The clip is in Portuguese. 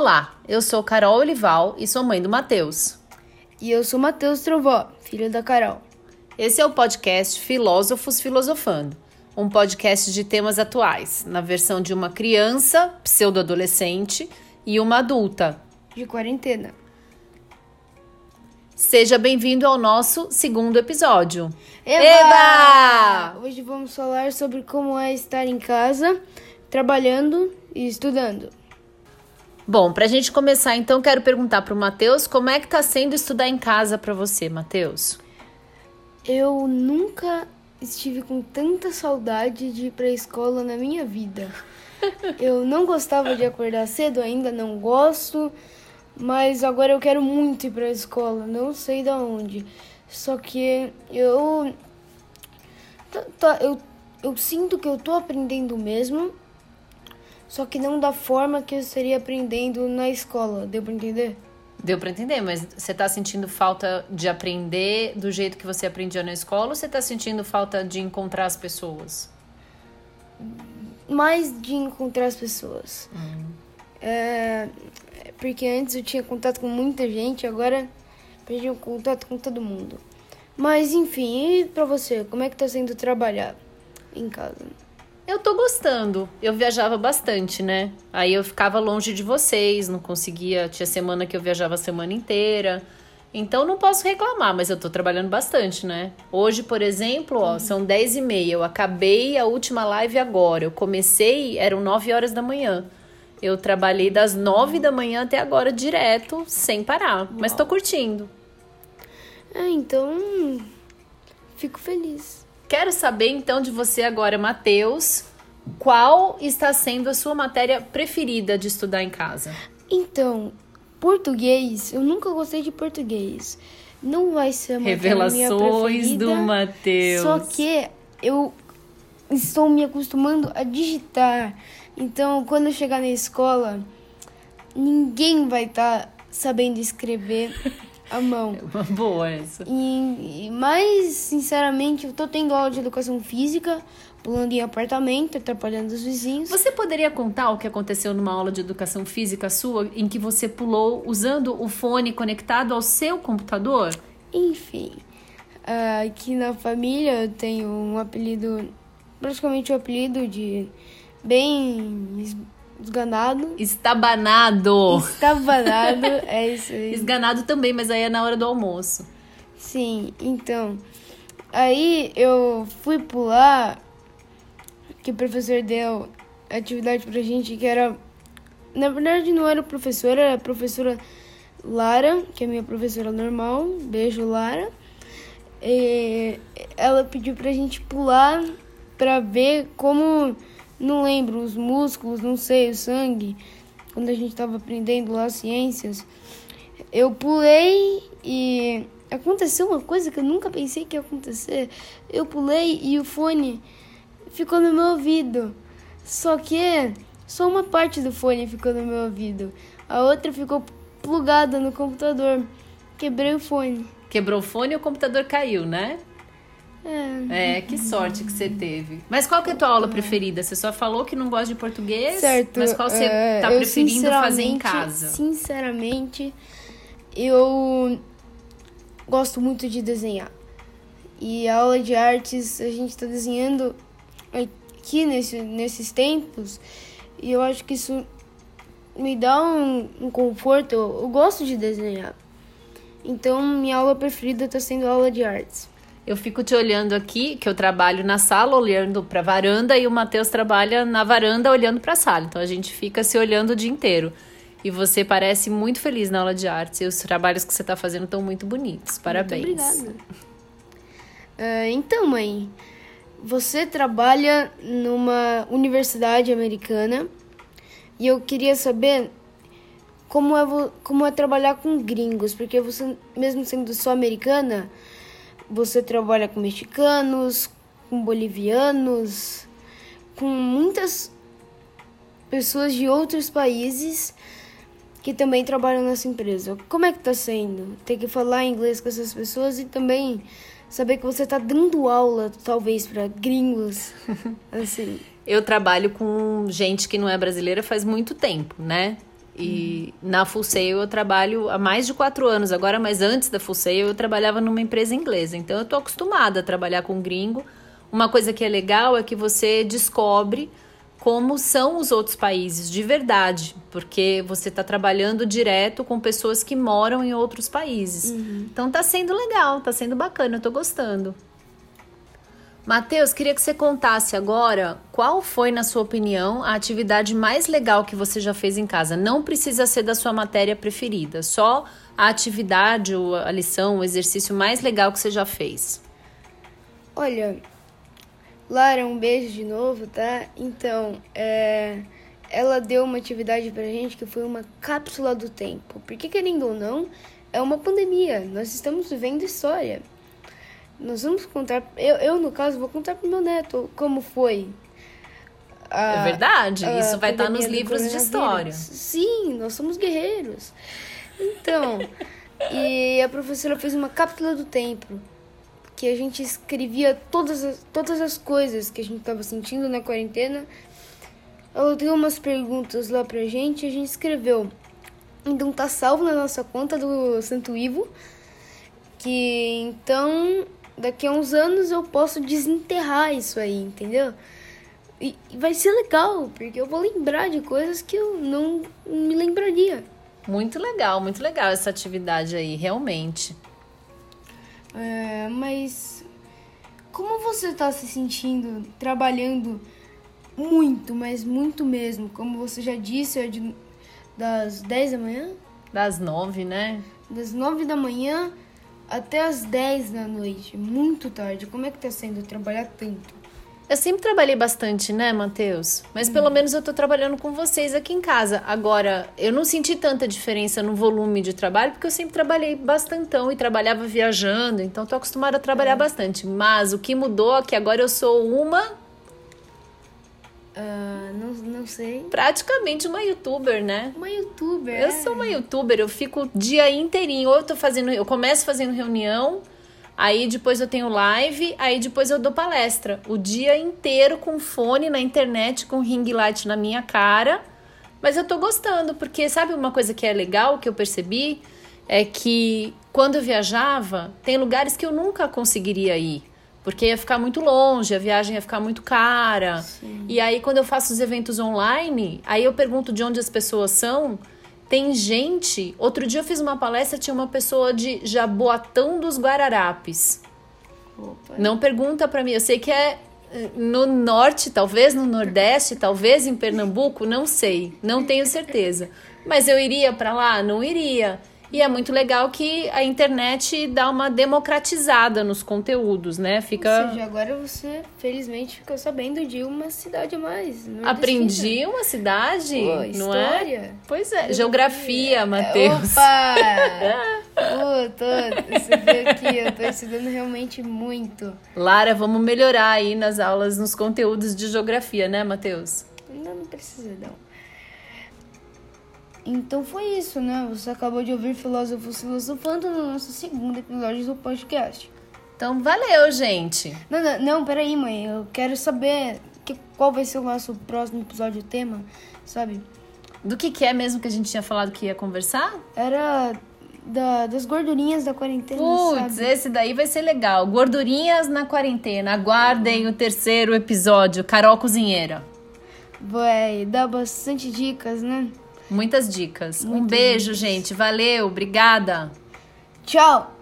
Olá, eu sou Carol Olival e sou mãe do Matheus. E eu sou Matheus Trovó, filho da Carol. Esse é o podcast Filósofos Filosofando, um podcast de temas atuais, na versão de uma criança, pseudo-adolescente, e uma adulta. De quarentena. Seja bem-vindo ao nosso segundo episódio. Eba! Eba! Hoje vamos falar sobre como é estar em casa, trabalhando e estudando. Bom, para a gente começar, então, quero perguntar para o Matheus como é que está sendo estudar em casa para você, Matheus? Eu nunca estive com tanta saudade de ir para a escola na minha vida. Eu não gostava de acordar cedo, ainda não gosto. Mas agora eu quero muito ir para a escola, não sei da onde. Só que eu eu eu sinto que eu tô aprendendo mesmo, só que não da forma que eu estaria aprendendo na escola. Deu para entender? Deu para entender, mas você tá sentindo falta de aprender do jeito que você aprendia na escola ou você tá sentindo falta de encontrar as pessoas? Mais de encontrar as pessoas. Hum. É, porque antes eu tinha contato com muita gente, agora perdi o contato com todo mundo. Mas enfim, e pra você, como é que tá sendo trabalhar em casa? Eu tô gostando. Eu viajava bastante, né? Aí eu ficava longe de vocês, não conseguia. Tinha semana que eu viajava a semana inteira. Então não posso reclamar, mas eu tô trabalhando bastante, né? Hoje, por exemplo, ó, são 10 e meia. Eu acabei a última live agora. Eu comecei, eram 9 horas da manhã. Eu trabalhei das nove da manhã até agora direto, sem parar. Uau. Mas tô curtindo. É, então. Fico feliz. Quero saber então de você agora, Matheus. Qual está sendo a sua matéria preferida de estudar em casa? Então, português. Eu nunca gostei de português. Não vai ser a Revelações do Matheus. Só que eu estou me acostumando a digitar. Então, quando eu chegar na escola, ninguém vai estar tá sabendo escrever a mão. É uma boa essa. E, e, mas, sinceramente, eu tô tendo aula de educação física, pulando em apartamento, atrapalhando os vizinhos. Você poderia contar o que aconteceu numa aula de educação física sua, em que você pulou usando o fone conectado ao seu computador? Enfim, aqui na família eu tenho um apelido, praticamente o um apelido de bem esganado. Estabanado. Estabanado, é isso aí. Esganado também, mas aí é na hora do almoço. Sim, então. Aí eu fui pular, que o professor deu atividade pra gente que era. Na verdade, não era o professor, era a professora Lara, que é minha professora normal. Beijo, Lara. E ela pediu pra gente pular pra ver como não lembro, os músculos, não sei, o sangue, quando a gente estava aprendendo lá ciências, eu pulei e aconteceu uma coisa que eu nunca pensei que ia acontecer. Eu pulei e o fone ficou no meu ouvido. Só que só uma parte do fone ficou no meu ouvido. A outra ficou plugada no computador. Quebrei o fone. Quebrou o fone e o computador caiu, né? É. é, que sorte que você teve. Mas qual que é a tua aula é. preferida? Você só falou que não gosta de português, certo. mas qual você é, tá preferindo fazer em casa? Sinceramente, eu gosto muito de desenhar. E a aula de artes, a gente está desenhando aqui nesse, nesses tempos, e eu acho que isso me dá um, um conforto. Eu, eu gosto de desenhar. Então, minha aula preferida está sendo a aula de artes. Eu fico te olhando aqui, que eu trabalho na sala olhando para a varanda e o Matheus trabalha na varanda olhando para a sala. Então a gente fica se olhando o dia inteiro. E você parece muito feliz na aula de artes e os trabalhos que você está fazendo estão muito bonitos. Parabéns. Muito obrigada. Uh, então, mãe, você trabalha numa universidade americana e eu queria saber como é, como é trabalhar com gringos, porque você, mesmo sendo só americana, você trabalha com mexicanos, com bolivianos, com muitas pessoas de outros países que também trabalham nessa empresa. Como é que tá sendo? Ter que falar inglês com essas pessoas e também saber que você tá dando aula, talvez, para gringos, assim. Eu trabalho com gente que não é brasileira faz muito tempo, né? E na Full Sail eu trabalho há mais de quatro anos agora, mas antes da Full Sail eu trabalhava numa empresa inglesa. Então eu tô acostumada a trabalhar com gringo. Uma coisa que é legal é que você descobre como são os outros países de verdade, porque você está trabalhando direto com pessoas que moram em outros países. Então tá sendo legal, tá sendo bacana, eu tô gostando. Matheus, queria que você contasse agora qual foi, na sua opinião, a atividade mais legal que você já fez em casa. Não precisa ser da sua matéria preferida, só a atividade, ou a lição, o exercício mais legal que você já fez. Olha, Lara, um beijo de novo, tá? Então, é, ela deu uma atividade pra gente que foi uma cápsula do tempo. Porque, querendo ou não, é uma pandemia. Nós estamos vivendo história. Nós vamos contar. Eu, eu no caso, vou contar pro meu neto como foi. a- é verdade, a isso vai estar nos livros de história. Sim, nós somos guerreiros. Então, e a professora fez uma cápsula do tempo que a gente escrevia todas as, todas as coisas que a gente estava sentindo na quarentena. Ela deu umas perguntas lá pra gente e a gente escreveu. Então tá salvo na nossa conta do Santo Ivo. Que então daqui a uns anos eu posso desenterrar isso aí, entendeu? E, e vai ser legal, porque eu vou lembrar de coisas que eu não me lembraria. Muito legal, muito legal essa atividade aí, realmente. É, mas como você tá se sentindo trabalhando muito, mas muito mesmo? Como você já disse, é de, das 10 da manhã? Das nove, né? Das 9 da manhã até as 10 da noite. Muito tarde. Como é que tá sendo trabalhar tanto? Eu sempre trabalhei bastante, né, Matheus? Mas pelo menos eu tô trabalhando com vocês aqui em casa. Agora, eu não senti tanta diferença no volume de trabalho, porque eu sempre trabalhei bastantão e trabalhava viajando, então tô acostumada a trabalhar bastante. Mas o que mudou é que agora eu sou uma, Ah, não, não sei. praticamente uma youtuber, né? Uma youtuber. Eu é. sou uma youtuber, eu fico o dia inteirinho. Ou eu tô fazendo, eu começo fazendo reunião, aí depois eu tenho live, aí depois eu dou palestra. O dia inteiro com fone na internet, com ring light na minha cara. Mas eu tô gostando, porque sabe uma coisa que é legal que eu percebi? É que quando eu viajava, tem lugares que eu nunca conseguiria ir. Porque ia ficar muito longe, a viagem ia ficar muito cara. E aí, quando eu faço os eventos online, aí eu pergunto de onde as pessoas são. Tem gente. Outro dia eu fiz uma palestra, tinha uma pessoa de Jaboatão dos Guararapes. Opa. Não pergunta pra mim, eu sei que é eh, no norte, talvez no nordeste, talvez em Pernambuco, não sei, não tenho certeza. Mas eu iria pra lá? Não iria. E é muito legal que a internet dá uma democratizada nos conteúdos, né? Ou Fica seja, agora você felizmente ficou sabendo de uma cidade a mais. nordestina. Aprendi uma cidade, Pô, é? história. Pois é, geografia, Matheus. Opa! Pô, tô, você vê aqui, eu tô estudando realmente muito. Lara, vamos melhorar aí nas aulas, nos conteúdos de geografia, né, Matheus? Não, não precisa, não. Então foi isso, né? Você acabou de ouvir Filósofos Filosofando no nosso segundo episódio do podcast. Então, valeu, gente. Não, não, não peraí, mãe. Eu quero saber que, qual vai ser o nosso próximo episódio, tema, sabe? Do que, que é mesmo que a gente tinha falado que ia conversar? Era da, das gordurinhas da quarentena, Putz, sabe? esse daí vai ser legal. Gordurinhas na quarentena. Aguardem o terceiro episódio, Carol Cozinheira. Vai dar bastante dicas, né? Muitas dicas. um Muitas beijo, gente. Valeu, obrigada. Tchau!